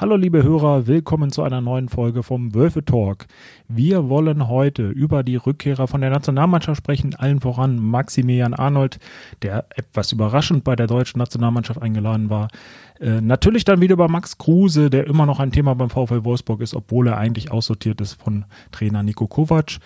Hallo liebe Hörer, willkommen zu einer neuen Folge vom Wölfe Talk. Wir wollen heute über die Rückkehrer von der Nationalmannschaft sprechen, allen voran Maximilian Arnold, der etwas überraschend bei der deutschen Nationalmannschaft eingeladen war. Äh, natürlich dann wieder über Max Kruse, der immer noch ein Thema beim VfL Wolfsburg ist, obwohl er eigentlich aussortiert ist von Trainer Nico Kovac.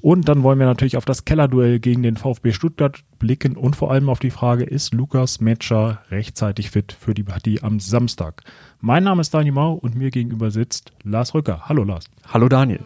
Und dann wollen wir natürlich auf das Kellerduell gegen den VfB Stuttgart blicken und vor allem auf die Frage, ist Lukas Metscher rechtzeitig fit für die Partie am Samstag? Mein Name ist Daniel Mau und mir gegenüber sitzt Lars Rücker. Hallo Lars. Hallo Daniel.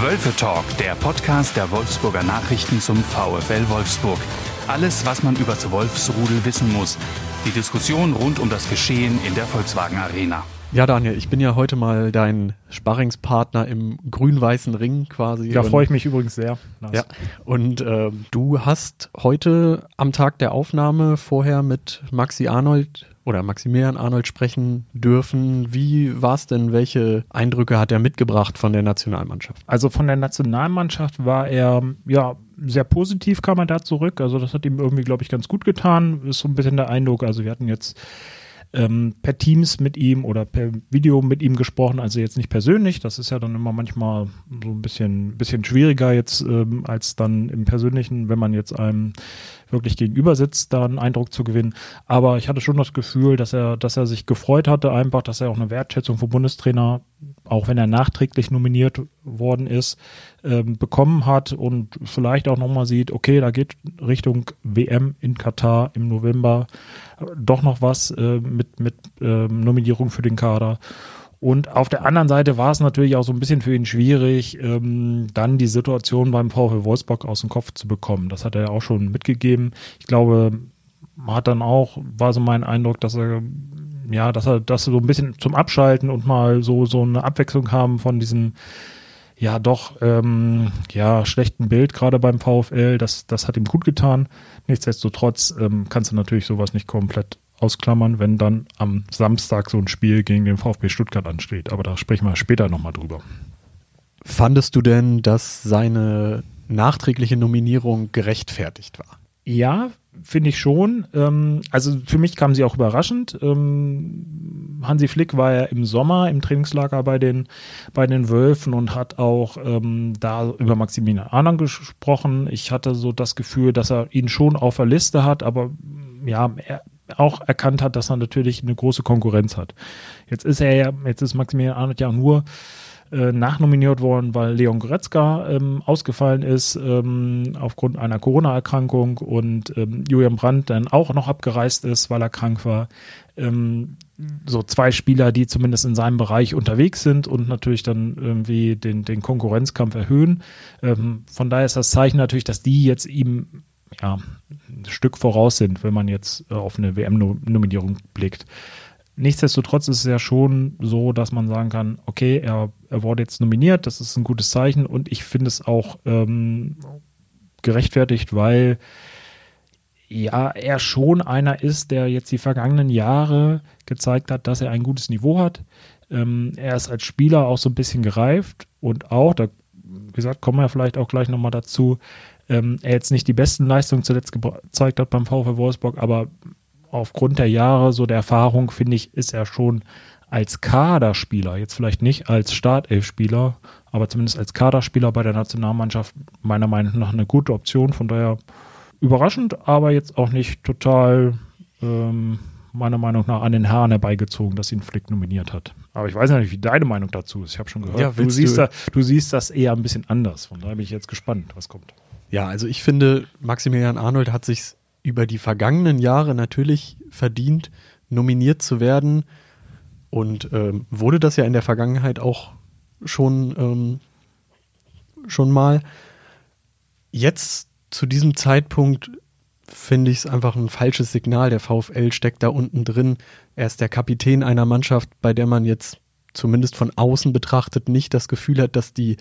Wölfe Talk, der Podcast der Wolfsburger Nachrichten zum VfL Wolfsburg. Alles, was man über das Wolfsrudel wissen muss. Die Diskussion rund um das Geschehen in der Volkswagen Arena. Ja, Daniel, ich bin ja heute mal dein Sparringspartner im grün-weißen Ring quasi. Da freue ich mich übrigens sehr. Ja, und äh, du hast heute am Tag der Aufnahme vorher mit Maxi Arnold oder Maximilian Arnold sprechen dürfen. Wie war es denn? Welche Eindrücke hat er mitgebracht von der Nationalmannschaft? Also von der Nationalmannschaft war er ja sehr positiv kam er da zurück. Also das hat ihm irgendwie, glaube ich, ganz gut getan. Ist so ein bisschen der Eindruck. Also wir hatten jetzt ähm, per Teams mit ihm oder per Video mit ihm gesprochen, also jetzt nicht persönlich. Das ist ja dann immer manchmal so ein bisschen, bisschen schwieriger jetzt ähm, als dann im Persönlichen, wenn man jetzt einem wirklich gegenüber sitzt, da einen Eindruck zu gewinnen. Aber ich hatte schon das Gefühl, dass er, dass er sich gefreut hatte, einfach, dass er auch eine Wertschätzung vom Bundestrainer, auch wenn er nachträglich nominiert worden ist, ähm, bekommen hat und vielleicht auch nochmal sieht, okay, da geht Richtung WM in Katar im November doch noch was äh, mit, mit äh, Nominierung für den Kader. Und auf der anderen Seite war es natürlich auch so ein bisschen für ihn schwierig, ähm, dann die Situation beim VfL Wolfsburg aus dem Kopf zu bekommen. Das hat er ja auch schon mitgegeben. Ich glaube, hat dann auch, war so mein Eindruck, dass er ja, dass er das so ein bisschen zum Abschalten und mal so so eine Abwechslung haben von diesem ja doch ähm, ja schlechten Bild gerade beim VfL. Das das hat ihm gut getan. Nichtsdestotrotz ähm, kannst du natürlich sowas nicht komplett ausklammern, wenn dann am Samstag so ein Spiel gegen den VfB Stuttgart ansteht. Aber da sprechen wir später nochmal drüber. Fandest du denn, dass seine nachträgliche Nominierung gerechtfertigt war? Ja, finde ich schon. Ähm, also für mich kam sie auch überraschend. Ähm, Hansi Flick war ja im Sommer im Trainingslager bei den, bei den Wölfen und hat auch ähm, da über Maximilian Arnold gesprochen. Ich hatte so das Gefühl, dass er ihn schon auf der Liste hat, aber ja, er, auch erkannt hat, dass er natürlich eine große Konkurrenz hat. Jetzt ist er ja, jetzt ist Maximilian Arnold ja nur äh, nachnominiert worden, weil Leon Goretzka ähm, ausgefallen ist ähm, aufgrund einer Corona-Erkrankung und ähm, Julian Brandt dann auch noch abgereist ist, weil er krank war. Ähm, so zwei Spieler, die zumindest in seinem Bereich unterwegs sind und natürlich dann irgendwie den, den Konkurrenzkampf erhöhen. Ähm, von daher ist das Zeichen natürlich, dass die jetzt ihm ja, ein Stück voraus sind, wenn man jetzt auf eine WM-Nominierung blickt. Nichtsdestotrotz ist es ja schon so, dass man sagen kann, okay, er, er wurde jetzt nominiert, das ist ein gutes Zeichen und ich finde es auch ähm, gerechtfertigt, weil ja, er schon einer ist, der jetzt die vergangenen Jahre gezeigt hat, dass er ein gutes Niveau hat. Ähm, er ist als Spieler auch so ein bisschen gereift und auch, da wie gesagt, kommen wir vielleicht auch gleich nochmal dazu, ähm, er jetzt nicht die besten Leistungen zuletzt gezeigt hat beim VfL Wolfsburg, aber aufgrund der Jahre, so der Erfahrung, finde ich, ist er schon als Kaderspieler, jetzt vielleicht nicht als Startelfspieler, aber zumindest als Kaderspieler bei der Nationalmannschaft meiner Meinung nach eine gute Option. Von daher überraschend, aber jetzt auch nicht total ähm, meiner Meinung nach an den Haaren herbeigezogen, dass ihn Flick nominiert hat. Aber ich weiß nicht, wie deine Meinung dazu ist. Ich habe schon gehört, ja, du, siehst du, da, du siehst das eher ein bisschen anders. Von daher bin ich jetzt gespannt, was kommt. Ja, also ich finde, Maximilian Arnold hat sich über die vergangenen Jahre natürlich verdient, nominiert zu werden und ähm, wurde das ja in der Vergangenheit auch schon, ähm, schon mal. Jetzt zu diesem Zeitpunkt finde ich es einfach ein falsches Signal. Der VfL steckt da unten drin. Er ist der Kapitän einer Mannschaft, bei der man jetzt zumindest von außen betrachtet nicht das Gefühl hat, dass die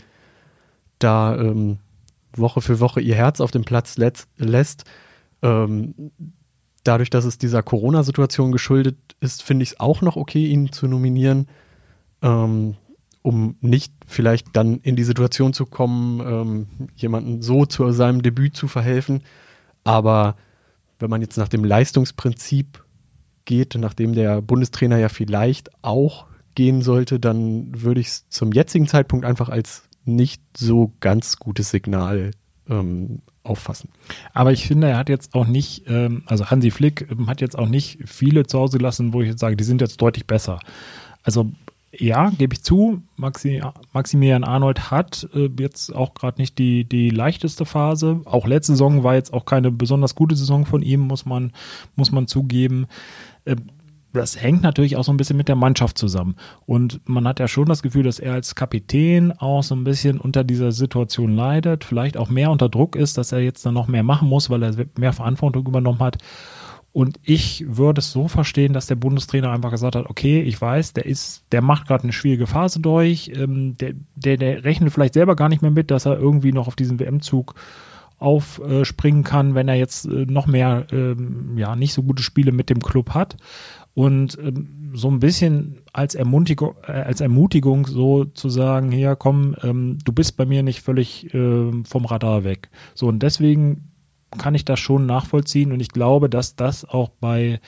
da ähm, Woche für Woche ihr Herz auf dem Platz lässt. Ähm, dadurch, dass es dieser Corona-Situation geschuldet ist, finde ich es auch noch okay, ihn zu nominieren, ähm, um nicht vielleicht dann in die Situation zu kommen, ähm, jemanden so zu seinem Debüt zu verhelfen. Aber wenn man jetzt nach dem Leistungsprinzip geht, nachdem der Bundestrainer ja vielleicht auch gehen sollte, dann würde ich es zum jetzigen Zeitpunkt einfach als nicht so ganz gutes Signal ähm, auffassen. Aber ich finde, er hat jetzt auch nicht, ähm, also Hansi Flick ähm, hat jetzt auch nicht viele zu Hause gelassen, wo ich jetzt sage, die sind jetzt deutlich besser. Also ja, gebe ich zu, Maxi, Maximilian Arnold hat äh, jetzt auch gerade nicht die, die leichteste Phase. Auch letzte Saison war jetzt auch keine besonders gute Saison von ihm, muss man, muss man zugeben. Äh, das hängt natürlich auch so ein bisschen mit der Mannschaft zusammen. Und man hat ja schon das Gefühl, dass er als Kapitän auch so ein bisschen unter dieser Situation leidet, vielleicht auch mehr unter Druck ist, dass er jetzt dann noch mehr machen muss, weil er mehr Verantwortung übernommen hat. Und ich würde es so verstehen, dass der Bundestrainer einfach gesagt hat, okay, ich weiß, der ist, der macht gerade eine schwierige Phase durch, ähm, der, der, der rechnet vielleicht selber gar nicht mehr mit, dass er irgendwie noch auf diesen WM-Zug aufspringen kann, wenn er jetzt äh, noch mehr, ähm, ja, nicht so gute Spiele mit dem Club hat. Und ähm, so ein bisschen als Ermutigung, äh, als Ermutigung so zu sagen, hier komm, ähm, du bist bei mir nicht völlig äh, vom Radar weg. So und deswegen kann ich das schon nachvollziehen und ich glaube, dass das auch bei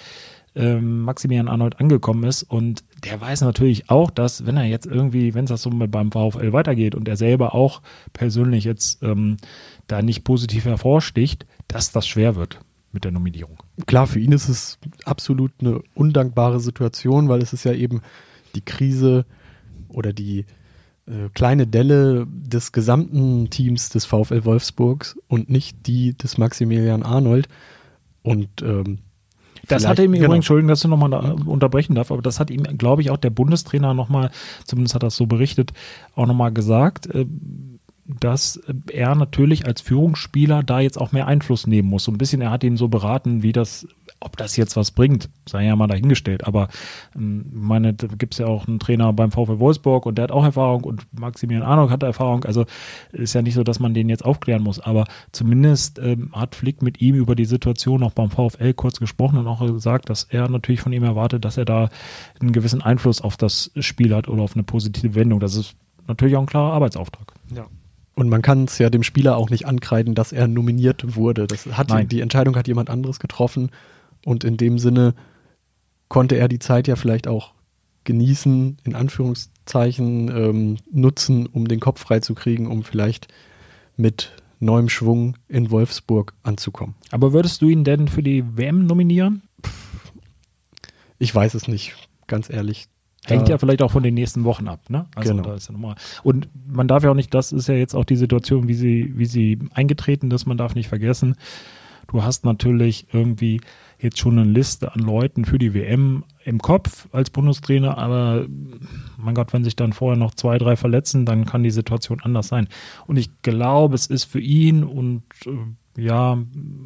ähm, Maximilian Arnold angekommen ist und der weiß natürlich auch, dass wenn er jetzt irgendwie, wenn es das so beim VfL weitergeht und er selber auch persönlich jetzt ähm, da nicht positiv hervorsticht, dass das schwer wird mit der Nominierung. Klar, für ihn ist es absolut eine undankbare Situation, weil es ist ja eben die Krise oder die äh, kleine Delle des gesamten Teams des VfL Wolfsburgs und nicht die des Maximilian Arnold. Und ähm, das hat ihm genau. übrigens, Entschuldigung, dass ich nochmal unterbrechen darf, aber das hat ihm, glaube ich, auch der Bundestrainer nochmal, zumindest hat er es so berichtet, auch nochmal gesagt. Äh, dass er natürlich als Führungsspieler da jetzt auch mehr Einfluss nehmen muss. So ein bisschen, er hat ihn so beraten, wie das, ob das jetzt was bringt, sei ja mal dahingestellt. Aber ähm, meine, da gibt es ja auch einen Trainer beim VfL Wolfsburg und der hat auch Erfahrung und Maximilian Arnold hat Erfahrung. Also ist ja nicht so, dass man den jetzt aufklären muss. Aber zumindest ähm, hat Flick mit ihm über die Situation auch beim VfL kurz gesprochen und auch gesagt, dass er natürlich von ihm erwartet, dass er da einen gewissen Einfluss auf das Spiel hat oder auf eine positive Wendung. Das ist natürlich auch ein klarer Arbeitsauftrag. Ja. Und man kann es ja dem Spieler auch nicht ankreiden, dass er nominiert wurde. Das hat Nein. die Entscheidung hat jemand anderes getroffen und in dem Sinne konnte er die Zeit ja vielleicht auch genießen, in Anführungszeichen ähm, nutzen, um den Kopf freizukriegen, um vielleicht mit neuem Schwung in Wolfsburg anzukommen. Aber würdest du ihn denn für die WM nominieren? Ich weiß es nicht, ganz ehrlich. Hängt ja vielleicht auch von den nächsten Wochen ab, ne? Also genau. da ist ja nochmal. Und man darf ja auch nicht, das ist ja jetzt auch die Situation, wie sie, wie sie eingetreten ist, man darf nicht vergessen, du hast natürlich irgendwie jetzt schon eine Liste an Leuten für die WM im Kopf als Bundestrainer, aber mein Gott, wenn sich dann vorher noch zwei, drei verletzen, dann kann die Situation anders sein. Und ich glaube, es ist für ihn und äh, ja,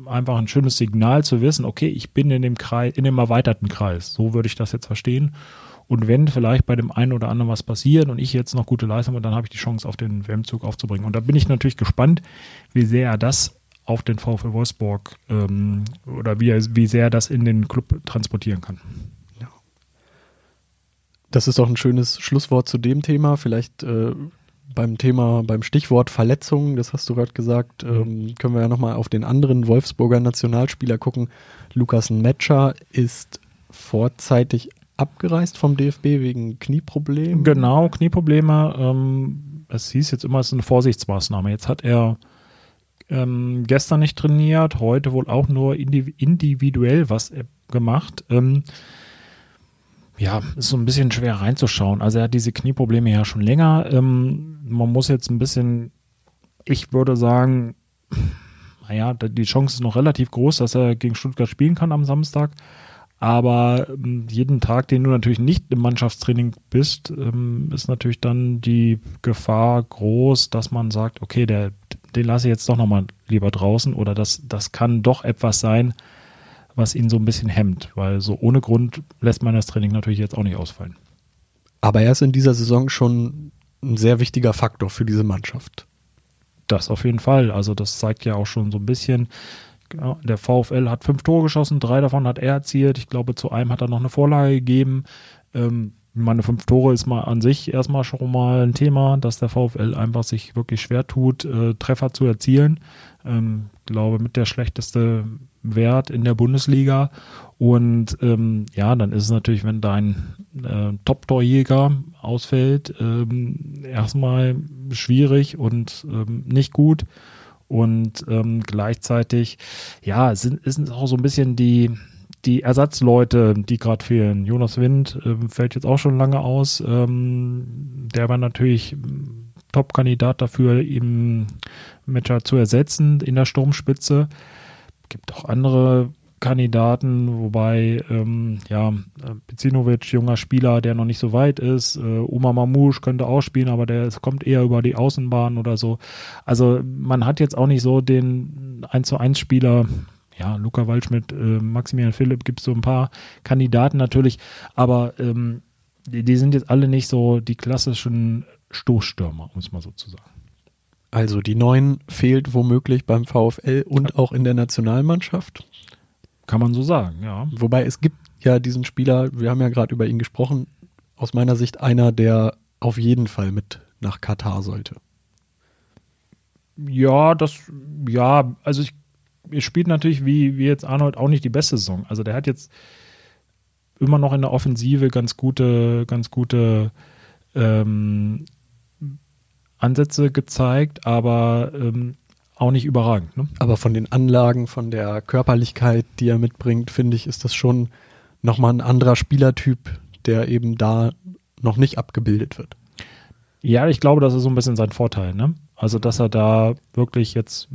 einfach ein schönes Signal zu wissen, okay, ich bin in dem Kreis, in dem erweiterten Kreis. So würde ich das jetzt verstehen. Und wenn vielleicht bei dem einen oder anderen was passiert und ich jetzt noch gute Leistung habe, dann habe ich die Chance, auf den WM-Zug aufzubringen. Und da bin ich natürlich gespannt, wie sehr er das auf den VfL Wolfsburg ähm, oder wie, er, wie sehr er das in den Club transportieren kann. Ja. Das ist auch ein schönes Schlusswort zu dem Thema. Vielleicht äh, beim Thema, beim Stichwort Verletzungen, das hast du gerade gesagt, mhm. ähm, können wir ja nochmal auf den anderen Wolfsburger Nationalspieler gucken. Lukas Metscher ist vorzeitig abgereist vom DFB wegen Knieproblemen? Genau, Knieprobleme. Ähm, es hieß jetzt immer, es ist eine Vorsichtsmaßnahme. Jetzt hat er ähm, gestern nicht trainiert, heute wohl auch nur individuell was gemacht. Ähm, ja, ist so ein bisschen schwer reinzuschauen. Also er hat diese Knieprobleme ja schon länger. Ähm, man muss jetzt ein bisschen, ich würde sagen, naja, die Chance ist noch relativ groß, dass er gegen Stuttgart spielen kann am Samstag. Aber ähm, jeden Tag, den du natürlich nicht im Mannschaftstraining bist, ähm, ist natürlich dann die Gefahr groß, dass man sagt, okay, der, den lasse ich jetzt doch nochmal lieber draußen oder das, das kann doch etwas sein, was ihn so ein bisschen hemmt, weil so ohne Grund lässt man das Training natürlich jetzt auch nicht ausfallen. Aber er ist in dieser Saison schon ein sehr wichtiger Faktor für diese Mannschaft. Das auf jeden Fall. Also das zeigt ja auch schon so ein bisschen, Genau. Der VfL hat fünf Tore geschossen, drei davon hat er erzielt. Ich glaube, zu einem hat er noch eine Vorlage gegeben. Ähm, meine fünf Tore ist mal an sich erstmal schon mal ein Thema, dass der VfL einfach sich wirklich schwer tut, äh, Treffer zu erzielen. Ähm, glaube, mit der schlechteste Wert in der Bundesliga. Und ähm, ja, dann ist es natürlich, wenn dein äh, Top-Torjäger ausfällt, ähm, erstmal schwierig und ähm, nicht gut. Und ähm, gleichzeitig, ja, sind, ist auch so ein bisschen die, die Ersatzleute, die gerade fehlen. Jonas Wind äh, fällt jetzt auch schon lange aus. Ähm, der war natürlich Top-Kandidat dafür, ihm Matcher zu ersetzen in der Sturmspitze. Gibt auch andere Kandidaten, wobei ähm, ja Bezinovic, junger Spieler, der noch nicht so weit ist, äh, Oma Mamouche könnte auch spielen, aber der kommt eher über die Außenbahn oder so. Also man hat jetzt auch nicht so den 1 zu 1 Spieler, ja, Luca Waldschmidt, äh, Maximilian Philipp, gibt es so ein paar Kandidaten natürlich, aber ähm, die, die, sind jetzt alle nicht so die klassischen Stoßstürmer, um es mal so zu sagen. Also die neun fehlt womöglich beim VfL und auch in der Nationalmannschaft. Kann man so sagen, ja. Wobei es gibt ja diesen Spieler, wir haben ja gerade über ihn gesprochen, aus meiner Sicht einer, der auf jeden Fall mit nach Katar sollte. Ja, das, ja, also ich ihr spielt natürlich wie, wie jetzt Arnold auch nicht die beste Saison. Also der hat jetzt immer noch in der Offensive ganz gute, ganz gute ähm, Ansätze gezeigt, aber ähm, auch nicht überragend. Ne? Aber von den Anlagen, von der Körperlichkeit, die er mitbringt, finde ich, ist das schon nochmal ein anderer Spielertyp, der eben da noch nicht abgebildet wird. Ja, ich glaube, das ist so ein bisschen sein Vorteil. Ne? Also, dass er da wirklich jetzt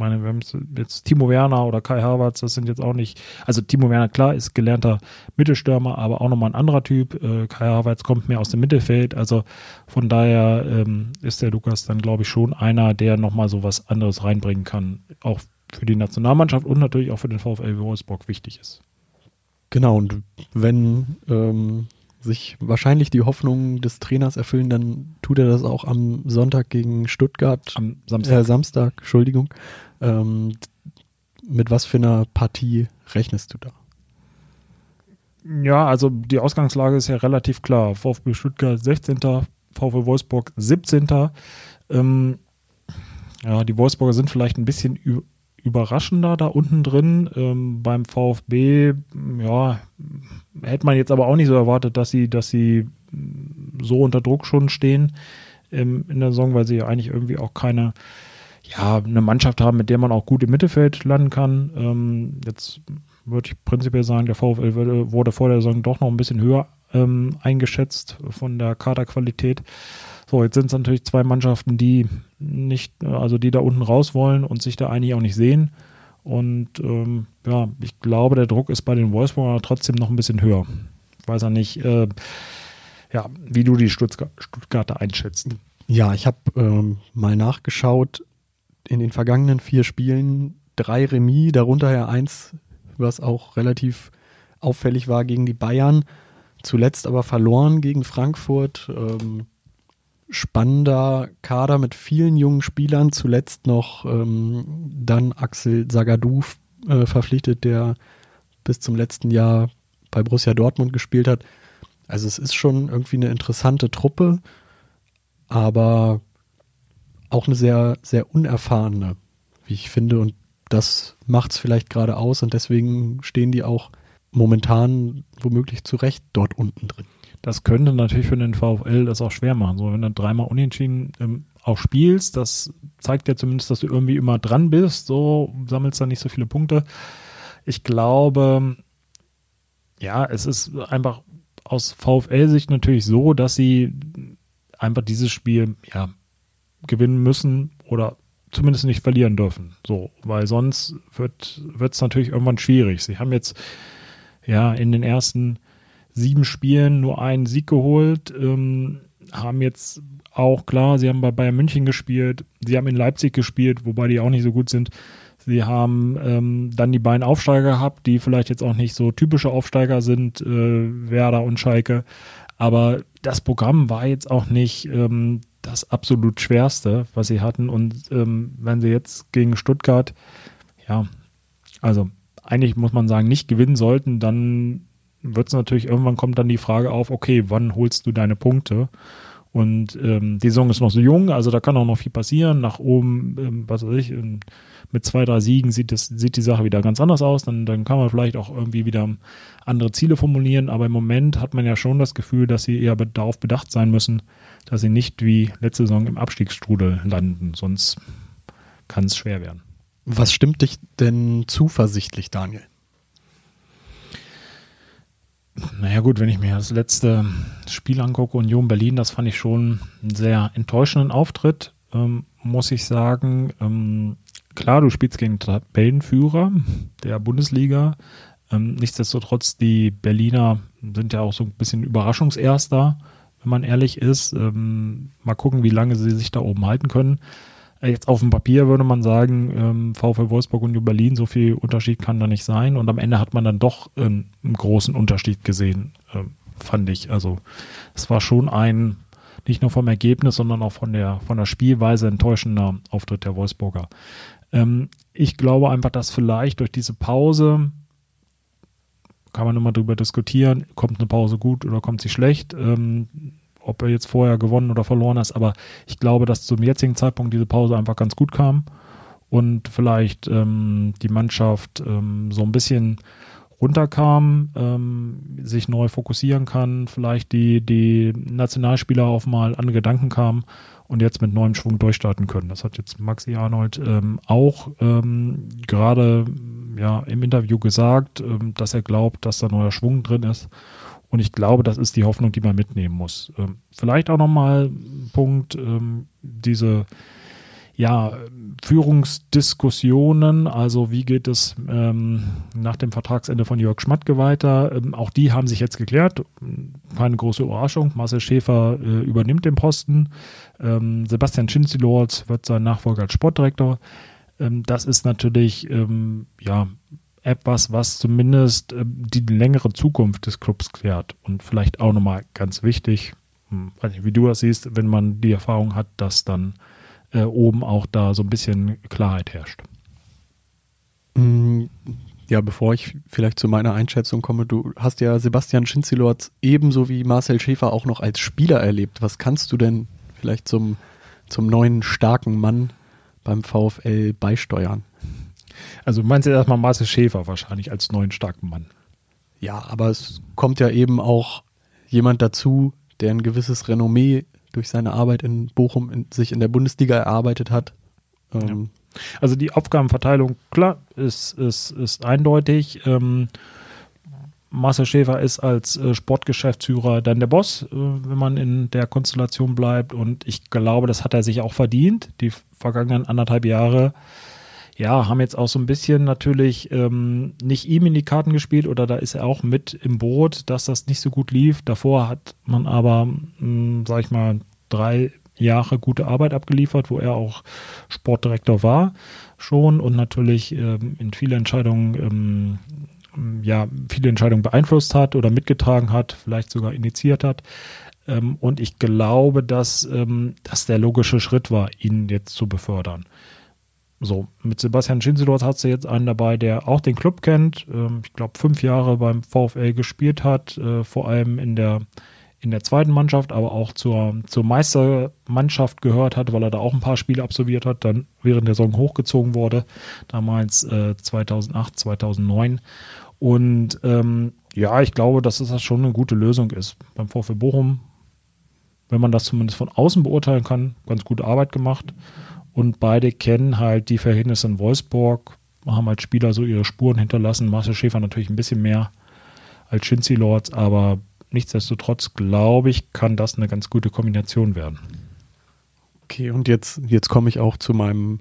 meine, wir haben jetzt Timo Werner oder Kai Havertz, das sind jetzt auch nicht, also Timo Werner, klar, ist gelernter Mittelstürmer, aber auch nochmal ein anderer Typ. Äh, Kai Havertz kommt mehr aus dem Mittelfeld, also von daher ähm, ist der Lukas dann, glaube ich, schon einer, der nochmal so was anderes reinbringen kann, auch für die Nationalmannschaft und natürlich auch für den VfL Wolfsburg wichtig ist. Genau, und wenn ähm, sich wahrscheinlich die Hoffnungen des Trainers erfüllen, dann tut er das auch am Sonntag gegen Stuttgart. Am Samstag. Äh, Samstag, Entschuldigung. Ähm, mit was für einer Partie rechnest du da? Ja, also die Ausgangslage ist ja relativ klar. VfB Stuttgart 16., VfB Wolfsburg 17. Ähm, ja, die Wolfsburger sind vielleicht ein bisschen überraschender da unten drin. Ähm, beim VfB, ja, hätte man jetzt aber auch nicht so erwartet, dass sie, dass sie so unter Druck schon stehen ähm, in der Saison, weil sie ja eigentlich irgendwie auch keine, ja, eine Mannschaft haben, mit der man auch gut im Mittelfeld landen kann. Ähm, jetzt würde ich prinzipiell sagen, der VfL wurde, wurde, vor der Saison doch noch ein bisschen höher ähm, eingeschätzt von der Kaderqualität. So, jetzt sind es natürlich zwei Mannschaften, die nicht, also die da unten raus wollen und sich da eigentlich auch nicht sehen. Und ähm, ja, ich glaube, der Druck ist bei den Wolfsburger trotzdem noch ein bisschen höher. Ich weiß ja nicht, äh, ja, wie du die Stuttgart, Stuttgarter einschätzt. Ja, ich habe ähm, mal nachgeschaut. In den vergangenen vier Spielen drei Remis, darunter ja eins, was auch relativ auffällig war gegen die Bayern. Zuletzt aber verloren gegen Frankfurt. Ähm, spannender Kader mit vielen jungen Spielern. Zuletzt noch ähm, dann Axel Sagadou äh, verpflichtet, der bis zum letzten Jahr bei Borussia Dortmund gespielt hat. Also es ist schon irgendwie eine interessante Truppe, aber auch eine sehr, sehr unerfahrene, wie ich finde. Und das macht es vielleicht gerade aus und deswegen stehen die auch momentan womöglich zu Recht dort unten drin. Das könnte natürlich für den VfL das auch schwer machen. So, wenn du dreimal unentschieden ähm, auch spielst, das zeigt ja zumindest, dass du irgendwie immer dran bist. So sammelst dann nicht so viele Punkte. Ich glaube, ja, es ist einfach aus VfL-Sicht natürlich so, dass sie einfach dieses Spiel ja gewinnen müssen oder zumindest nicht verlieren dürfen. So, weil sonst wird es natürlich irgendwann schwierig. Sie haben jetzt ja in den ersten sieben Spielen nur einen Sieg geholt, ähm, haben jetzt auch klar, sie haben bei Bayern München gespielt, sie haben in Leipzig gespielt, wobei die auch nicht so gut sind. Sie haben ähm, dann die beiden Aufsteiger gehabt, die vielleicht jetzt auch nicht so typische Aufsteiger sind, äh, Werder und Schalke. Aber das Programm war jetzt auch nicht ähm, das absolut schwerste, was sie hatten. Und ähm, wenn sie jetzt gegen Stuttgart, ja, also eigentlich muss man sagen, nicht gewinnen sollten, dann wird es natürlich irgendwann kommt dann die Frage auf, okay, wann holst du deine Punkte? Und ähm, die Saison ist noch so jung, also da kann auch noch viel passieren. Nach oben, ähm, was weiß ich, ähm, mit zwei, drei Siegen sieht, das, sieht die Sache wieder ganz anders aus. Dann, dann kann man vielleicht auch irgendwie wieder andere Ziele formulieren. Aber im Moment hat man ja schon das Gefühl, dass sie eher darauf bedacht sein müssen, dass sie nicht wie letzte Saison im Abstiegsstrudel landen. Sonst kann es schwer werden. Was stimmt dich denn zuversichtlich, Daniel? Naja gut, wenn ich mir das letzte Spiel angucke, Union Berlin, das fand ich schon einen sehr enttäuschenden Auftritt, ähm, muss ich sagen. Ähm, klar, du spielst gegen Tabellenführer der Bundesliga. Ähm, nichtsdestotrotz, die Berliner sind ja auch so ein bisschen Überraschungserster, wenn man ehrlich ist. Ähm, mal gucken, wie lange sie sich da oben halten können. Jetzt auf dem Papier würde man sagen, ähm, VfL Wolfsburg und New Berlin, so viel Unterschied kann da nicht sein. Und am Ende hat man dann doch ähm, einen großen Unterschied gesehen, ähm, fand ich. Also es war schon ein, nicht nur vom Ergebnis, sondern auch von der, von der Spielweise enttäuschender Auftritt der Wolfsburger. Ich glaube einfach, dass vielleicht durch diese Pause, kann man immer drüber diskutieren, kommt eine Pause gut oder kommt sie schlecht. Ob er jetzt vorher gewonnen oder verloren hat, aber ich glaube, dass zum jetzigen Zeitpunkt diese Pause einfach ganz gut kam und vielleicht ähm, die Mannschaft ähm, so ein bisschen runterkam, ähm, sich neu fokussieren kann, vielleicht die, die Nationalspieler auf mal andere Gedanken kamen und jetzt mit neuem Schwung durchstarten können. Das hat jetzt Maxi Arnold ähm, auch ähm, gerade ja, im Interview gesagt, ähm, dass er glaubt, dass da neuer Schwung drin ist und ich glaube, das ist die Hoffnung, die man mitnehmen muss. Ähm, vielleicht auch nochmal ein Punkt, ähm, diese ja, Führungsdiskussionen, also wie geht es ähm, nach dem Vertragsende von Jörg Schmatke weiter? Ähm, auch die haben sich jetzt geklärt. Keine große Überraschung. Marcel Schäfer äh, übernimmt den Posten. Ähm, Sebastian Schinzilorz wird sein Nachfolger als Sportdirektor. Ähm, das ist natürlich ja etwas, was zumindest äh, die längere Zukunft des Clubs klärt. Und vielleicht auch nochmal ganz wichtig, hm, wie du das siehst, wenn man die Erfahrung hat, dass dann äh, oben auch da so ein bisschen Klarheit herrscht. Mm, ja, bevor ich vielleicht zu meiner Einschätzung komme, du hast ja Sebastian Schinzilorz ebenso wie Marcel Schäfer auch noch als Spieler erlebt. Was kannst du denn vielleicht zum, zum neuen starken Mann beim VfL beisteuern? Also meinst du erstmal Marcel Schäfer wahrscheinlich als neuen starken Mann? Ja, aber es kommt ja eben auch jemand dazu, der ein gewisses Renommee durch seine Arbeit in Bochum in, sich in der Bundesliga erarbeitet hat. Ähm, ja. Also die Aufgabenverteilung, klar, ist, ist, ist eindeutig. Ähm, Marcel Schäfer ist als äh, Sportgeschäftsführer dann der Boss, äh, wenn man in der Konstellation bleibt. Und ich glaube, das hat er sich auch verdient. Die vergangenen anderthalb Jahre ja, haben jetzt auch so ein bisschen natürlich ähm, nicht ihm in die Karten gespielt oder da ist er auch mit im Boot, dass das nicht so gut lief. Davor hat man aber, mh, hm, sag ich mal, drei Jahre gute Arbeit abgeliefert, wo er auch Sportdirektor war schon und natürlich ähm, in viele Entscheidungen, ähm, ja, viele Entscheidungen beeinflusst hat oder mitgetragen hat, vielleicht sogar initiiert hat. Ähm, und ich glaube, dass ähm, das der logische Schritt war, ihn jetzt zu befördern. So, mit Sebastian Schinzelort hat sie jetzt einen dabei, der auch den Club kennt. Ähm, ich glaube, fünf Jahre beim VfL gespielt hat, äh, vor allem in der, in der zweiten Mannschaft, aber auch zur, zur Meistermannschaft gehört hat, weil er da auch ein paar Spiele absolviert hat, dann während der Saison hochgezogen wurde, damals äh, 2008, 2009. Und ähm, ja, ich glaube, dass das schon eine gute Lösung ist. Beim VfL Bochum, wenn man das zumindest von außen beurteilen kann, ganz gute Arbeit gemacht. Und beide kennen halt die Verhältnisse in Wolfsburg, haben als Spieler so ihre Spuren hinterlassen. Marcel Schäfer natürlich ein bisschen mehr als Shinzi Lords, aber nichtsdestotrotz glaube ich, kann das eine ganz gute Kombination werden. Okay, und jetzt, jetzt komme ich auch zu meinem,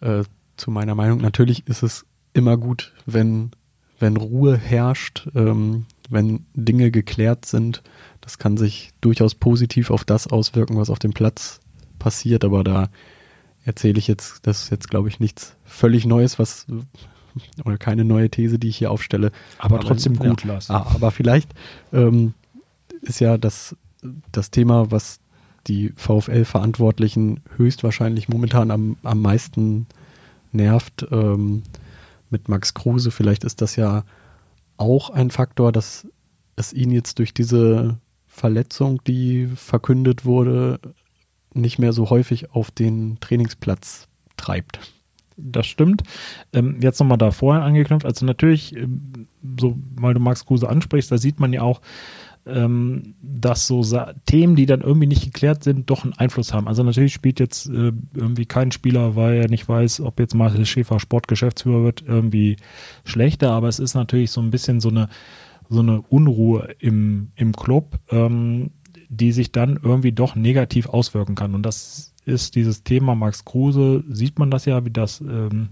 äh, zu meiner Meinung. Natürlich ist es immer gut, wenn, wenn Ruhe herrscht, ähm, wenn Dinge geklärt sind. Das kann sich durchaus positiv auf das auswirken, was auf dem Platz passiert, aber da erzähle ich jetzt, das ist jetzt, glaube ich, nichts völlig Neues, was oder keine neue These, die ich hier aufstelle. Aber, aber trotzdem gut, ja, Lars. Ah, aber vielleicht ähm, ist ja das, das Thema, was die VfL-Verantwortlichen höchstwahrscheinlich momentan am, am meisten nervt, ähm, mit Max Kruse. Vielleicht ist das ja auch ein Faktor, dass es ihn jetzt durch diese Verletzung, die verkündet wurde, nicht mehr so häufig auf den Trainingsplatz treibt. Das stimmt. Ähm, jetzt nochmal da vorher angeknüpft. Also natürlich, ähm, so, weil du Max Kruse ansprichst, da sieht man ja auch, ähm, dass so Themen, die dann irgendwie nicht geklärt sind, doch einen Einfluss haben. Also natürlich spielt jetzt äh, irgendwie kein Spieler, weil er nicht weiß, ob jetzt Marcel Schäfer Sportgeschäftsführer wird, irgendwie schlechter, aber es ist natürlich so ein bisschen so eine, so eine Unruhe im, im Club, die sich dann irgendwie doch negativ auswirken kann. Und das ist dieses Thema Max Kruse, sieht man das ja, wie das, ähm,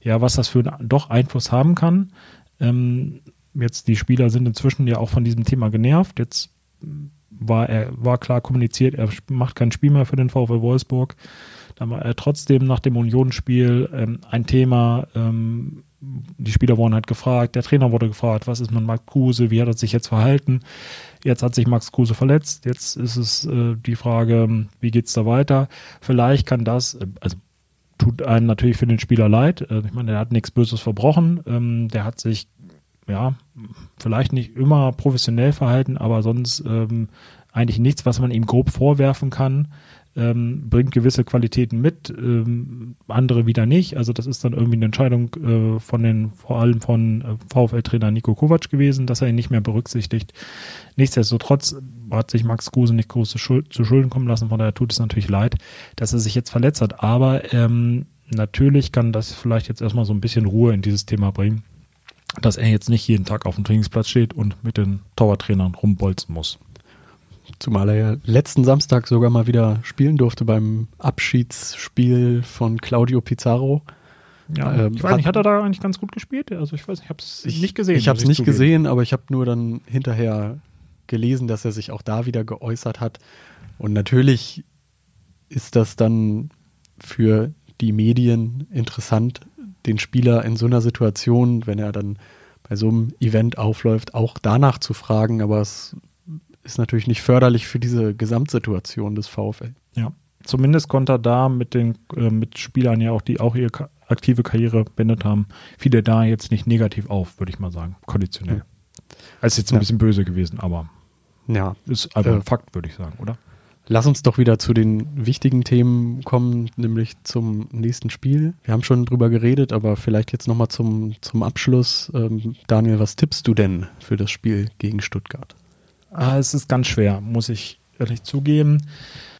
ja, was das für einen doch Einfluss haben kann. Ähm, jetzt die Spieler sind inzwischen ja auch von diesem Thema genervt. Jetzt war er, war klar kommuniziert, er macht kein Spiel mehr für den VfL Wolfsburg. Dann war er trotzdem nach dem Unionsspiel ähm, ein Thema. Ähm, die Spieler wurden halt gefragt, der Trainer wurde gefragt, was ist mit Max Kruse, wie hat er sich jetzt verhalten? Jetzt hat sich Max Kruse verletzt, jetzt ist es äh, die Frage, wie geht's da weiter? Vielleicht kann das, äh, also tut einem natürlich für den Spieler leid. Äh, ich meine, der hat nichts Böses verbrochen, ähm, der hat sich ja, vielleicht nicht immer professionell verhalten, aber sonst ähm, eigentlich nichts, was man ihm grob vorwerfen kann. Ähm, bringt gewisse Qualitäten mit, ähm, andere wieder nicht. Also das ist dann irgendwie eine Entscheidung äh, von den, vor allem von äh, VfL-Trainer Nico Kovac gewesen, dass er ihn nicht mehr berücksichtigt. Nichtsdestotrotz hat sich Max Kruse nicht große Schuld, zu Schulden kommen lassen, von daher tut es natürlich leid, dass er sich jetzt verletzt hat. Aber ähm, natürlich kann das vielleicht jetzt erstmal so ein bisschen Ruhe in dieses Thema bringen dass er jetzt nicht jeden Tag auf dem Trainingsplatz steht und mit den Torwarttrainern rumbolzen muss. Zumal er ja letzten Samstag sogar mal wieder spielen durfte beim Abschiedsspiel von Claudio Pizarro. Ja, ähm, ich weiß nicht, hat er da eigentlich ganz gut gespielt? Also ich weiß nicht, ich habe es nicht gesehen. Ich habe es nicht zugeben. gesehen, aber ich habe nur dann hinterher gelesen, dass er sich auch da wieder geäußert hat. Und natürlich ist das dann für die Medien interessant, den Spieler in so einer Situation, wenn er dann bei so einem Event aufläuft, auch danach zu fragen, aber es ist natürlich nicht förderlich für diese Gesamtsituation des VfL. Ja, zumindest konnte er da mit den äh, mit Spielern ja auch, die auch ihre aktive Karriere beendet haben, fiel er da jetzt nicht negativ auf, würde ich mal sagen, konditionell. Ja. Also jetzt ein ja. bisschen böse gewesen, aber ja. ist einfach äh, ein Fakt, würde ich sagen, oder? Lass uns doch wieder zu den wichtigen Themen kommen, nämlich zum nächsten Spiel. Wir haben schon drüber geredet, aber vielleicht jetzt nochmal zum, zum Abschluss. Ähm, Daniel, was tippst du denn für das Spiel gegen Stuttgart? Ah, es ist ganz schwer, muss ich ehrlich zugeben.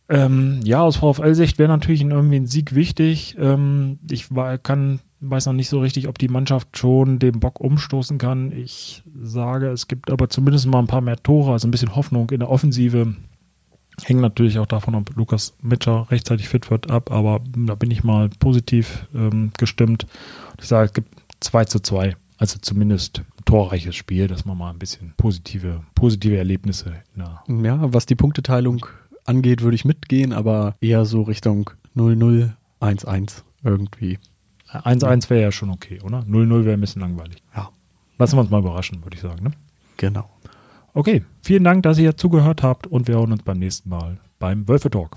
Ähm, ja, aus VfL-Sicht wäre natürlich irgendwie ein Sieg wichtig. Ähm, ich war, kann, weiß noch nicht so richtig, ob die Mannschaft schon den Bock umstoßen kann. Ich sage, es gibt aber zumindest mal ein paar mehr Tore, also ein bisschen Hoffnung in der Offensive Hängt natürlich auch davon, ob Lukas Mitscher rechtzeitig fit wird, ab, aber da bin ich mal positiv ähm, gestimmt. Ich sage, es gibt 2 zu 2, also zumindest ein torreiches Spiel, dass man mal ein bisschen positive, positive Erlebnisse. ja, was die Punkteteilung angeht, würde ich mitgehen, aber eher so Richtung 0-0, 1-1 irgendwie. 1-1 wäre ja schon okay, oder? 0-0 wäre ein bisschen langweilig. Ja. Lassen wir uns mal überraschen, würde ich sagen. Ne? Genau. Okay, vielen Dank, dass ihr zugehört habt und wir hören uns beim nächsten Mal beim Wölfe Talk.